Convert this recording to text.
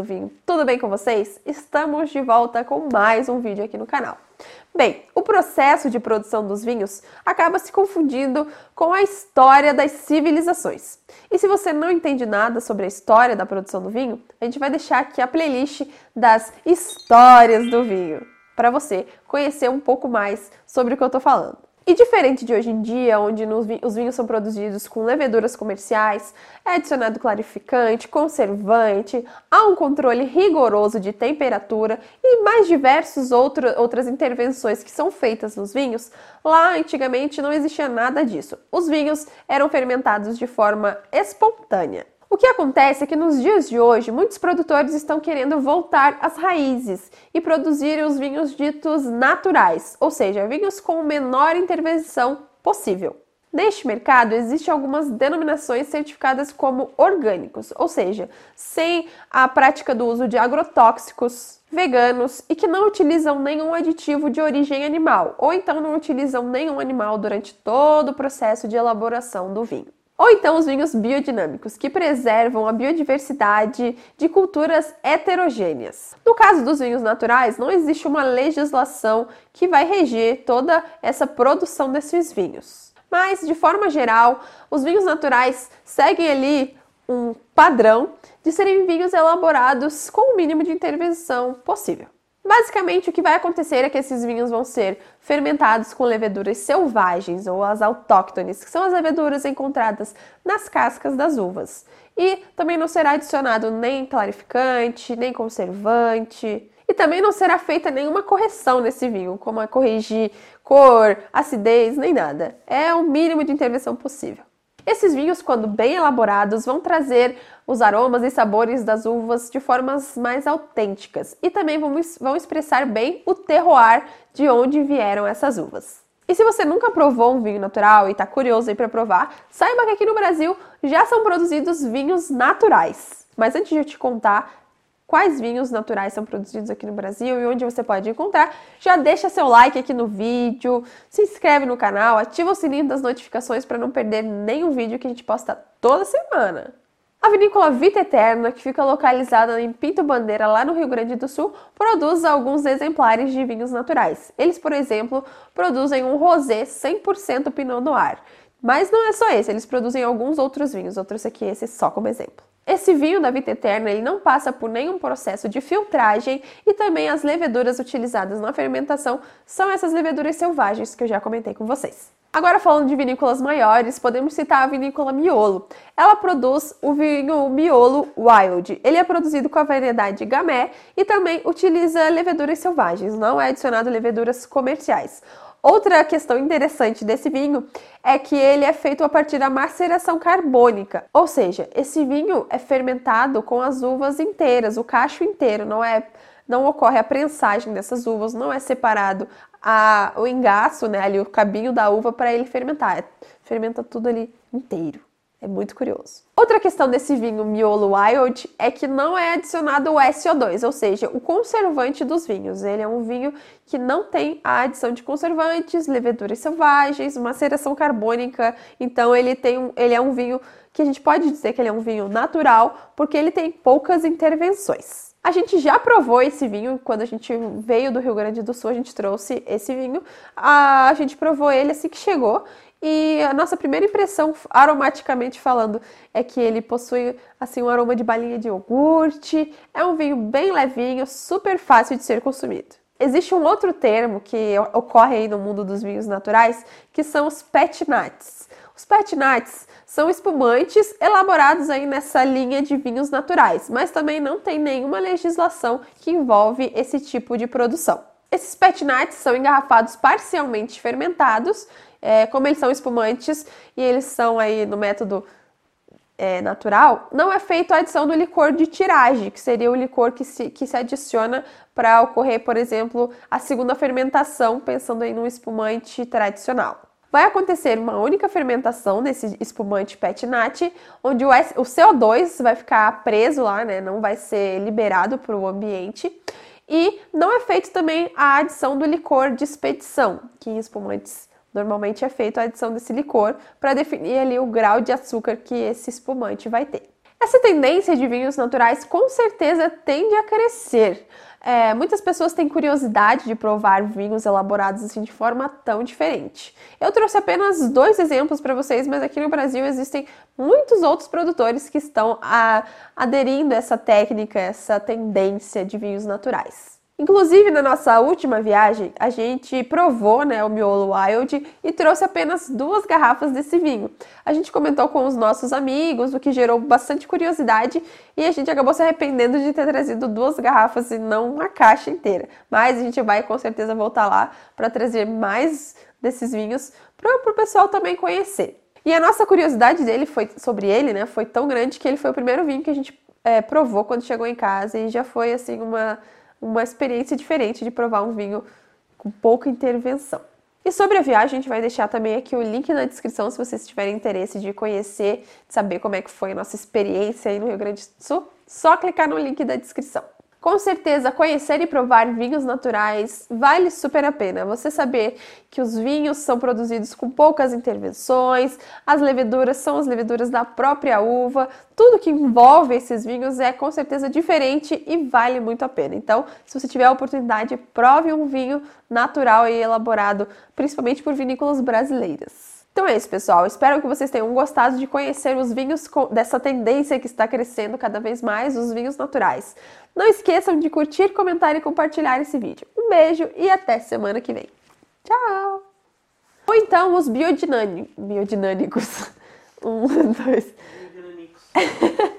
do vinho, tudo bem com vocês? Estamos de volta com mais um vídeo aqui no canal. Bem, o processo de produção dos vinhos acaba se confundindo com a história das civilizações. E se você não entende nada sobre a história da produção do vinho, a gente vai deixar aqui a playlist das histórias do vinho para você conhecer um pouco mais sobre o que eu estou falando. E diferente de hoje em dia, onde os vinhos são produzidos com leveduras comerciais, é adicionado clarificante, conservante, há um controle rigoroso de temperatura e mais diversas outras intervenções que são feitas nos vinhos, lá antigamente não existia nada disso. Os vinhos eram fermentados de forma espontânea. O que acontece é que nos dias de hoje, muitos produtores estão querendo voltar às raízes e produzir os vinhos ditos naturais, ou seja, vinhos com menor intervenção possível. Neste mercado existem algumas denominações certificadas como orgânicos, ou seja, sem a prática do uso de agrotóxicos, veganos e que não utilizam nenhum aditivo de origem animal, ou então não utilizam nenhum animal durante todo o processo de elaboração do vinho. Ou então os vinhos biodinâmicos, que preservam a biodiversidade de culturas heterogêneas. No caso dos vinhos naturais, não existe uma legislação que vai reger toda essa produção desses vinhos. Mas, de forma geral, os vinhos naturais seguem ali um padrão de serem vinhos elaborados com o mínimo de intervenção possível. Basicamente, o que vai acontecer é que esses vinhos vão ser fermentados com leveduras selvagens ou as autóctones, que são as leveduras encontradas nas cascas das uvas. E também não será adicionado nem clarificante, nem conservante. E também não será feita nenhuma correção nesse vinho, como a corrigir cor, acidez, nem nada. É o mínimo de intervenção possível. Esses vinhos, quando bem elaborados, vão trazer os aromas e sabores das uvas de formas mais autênticas e também vão, vão expressar bem o terroir de onde vieram essas uvas. E se você nunca provou um vinho natural e está curioso aí para provar, saiba que aqui no Brasil já são produzidos vinhos naturais. Mas antes de eu te contar quais vinhos naturais são produzidos aqui no Brasil e onde você pode encontrar. Já deixa seu like aqui no vídeo, se inscreve no canal, ativa o sininho das notificações para não perder nenhum vídeo que a gente posta toda semana. A vinícola Vita Eterna, que fica localizada em Pinto Bandeira, lá no Rio Grande do Sul, produz alguns exemplares de vinhos naturais. Eles, por exemplo, produzem um rosé 100% Pinot Noir. Mas não é só esse, eles produzem alguns outros vinhos, outros aqui esse só como exemplo. Esse vinho da Vita Eterna ele não passa por nenhum processo de filtragem e também as leveduras utilizadas na fermentação são essas leveduras selvagens que eu já comentei com vocês. Agora falando de vinícolas maiores, podemos citar a vinícola Miolo. Ela produz o vinho Miolo Wild. Ele é produzido com a variedade Gamay e também utiliza leveduras selvagens, não é adicionado leveduras comerciais. Outra questão interessante desse vinho é que ele é feito a partir da maceração carbônica, ou seja, esse vinho é fermentado com as uvas inteiras, o cacho inteiro, não é não ocorre a prensagem dessas uvas, não é separado a, o engaço, né, ali o cabinho da uva para ele fermentar, é, fermenta tudo ali inteiro. É muito curioso. Outra questão desse vinho Miolo Wild é que não é adicionado o SO2, ou seja, o conservante dos vinhos. Ele é um vinho que não tem a adição de conservantes, leveduras selvagens, maceração carbônica. Então ele tem um, ele é um vinho que a gente pode dizer que ele é um vinho natural, porque ele tem poucas intervenções. A gente já provou esse vinho quando a gente veio do Rio Grande do Sul, a gente trouxe esse vinho. A gente provou ele assim que chegou e a nossa primeira impressão, aromaticamente falando, é que ele possui assim um aroma de balinha de iogurte. É um vinho bem levinho, super fácil de ser consumido. Existe um outro termo que ocorre aí no mundo dos vinhos naturais, que são os pet nuts. Os pet nuts são espumantes elaborados aí nessa linha de vinhos naturais, mas também não tem nenhuma legislação que envolve esse tipo de produção. Esses pet nuts são engarrafados parcialmente fermentados é, como eles são espumantes e eles são aí no método é, natural, não é feito a adição do licor de tiragem, que seria o licor que se, que se adiciona para ocorrer, por exemplo, a segunda fermentação, pensando em um espumante tradicional. Vai acontecer uma única fermentação desse espumante pet nat, onde o, o CO2 vai ficar preso lá, né, não vai ser liberado para o ambiente. E não é feito também a adição do licor de expedição, que em espumantes Normalmente é feita a adição desse licor para definir ali o grau de açúcar que esse espumante vai ter. Essa tendência de vinhos naturais com certeza tende a crescer. É, muitas pessoas têm curiosidade de provar vinhos elaborados assim de forma tão diferente. Eu trouxe apenas dois exemplos para vocês, mas aqui no Brasil existem muitos outros produtores que estão a, aderindo a essa técnica, essa tendência de vinhos naturais. Inclusive, na nossa última viagem, a gente provou né, o Miolo Wild e trouxe apenas duas garrafas desse vinho. A gente comentou com os nossos amigos, o que gerou bastante curiosidade e a gente acabou se arrependendo de ter trazido duas garrafas e não uma caixa inteira. Mas a gente vai com certeza voltar lá para trazer mais desses vinhos para o pessoal também conhecer. E a nossa curiosidade dele foi sobre ele, né? Foi tão grande que ele foi o primeiro vinho que a gente é, provou quando chegou em casa e já foi assim uma uma experiência diferente de provar um vinho com pouca intervenção. E sobre a viagem, a gente vai deixar também aqui o link na descrição se vocês tiverem interesse de conhecer, de saber como é que foi a nossa experiência aí no Rio Grande do Sul. Só clicar no link da descrição. Com certeza, conhecer e provar vinhos naturais vale super a pena. Você saber que os vinhos são produzidos com poucas intervenções, as leveduras são as leveduras da própria uva, tudo que envolve esses vinhos é com certeza diferente e vale muito a pena. Então, se você tiver a oportunidade, prove um vinho natural e elaborado principalmente por vinícolas brasileiras. Então é isso, pessoal. Espero que vocês tenham gostado de conhecer os vinhos dessa tendência que está crescendo cada vez mais, os vinhos naturais. Não esqueçam de curtir, comentar e compartilhar esse vídeo. Um beijo e até semana que vem. Tchau! Ou então os biodinâmicos. Biodinâmicos. Um, dois. Biodinâmicos.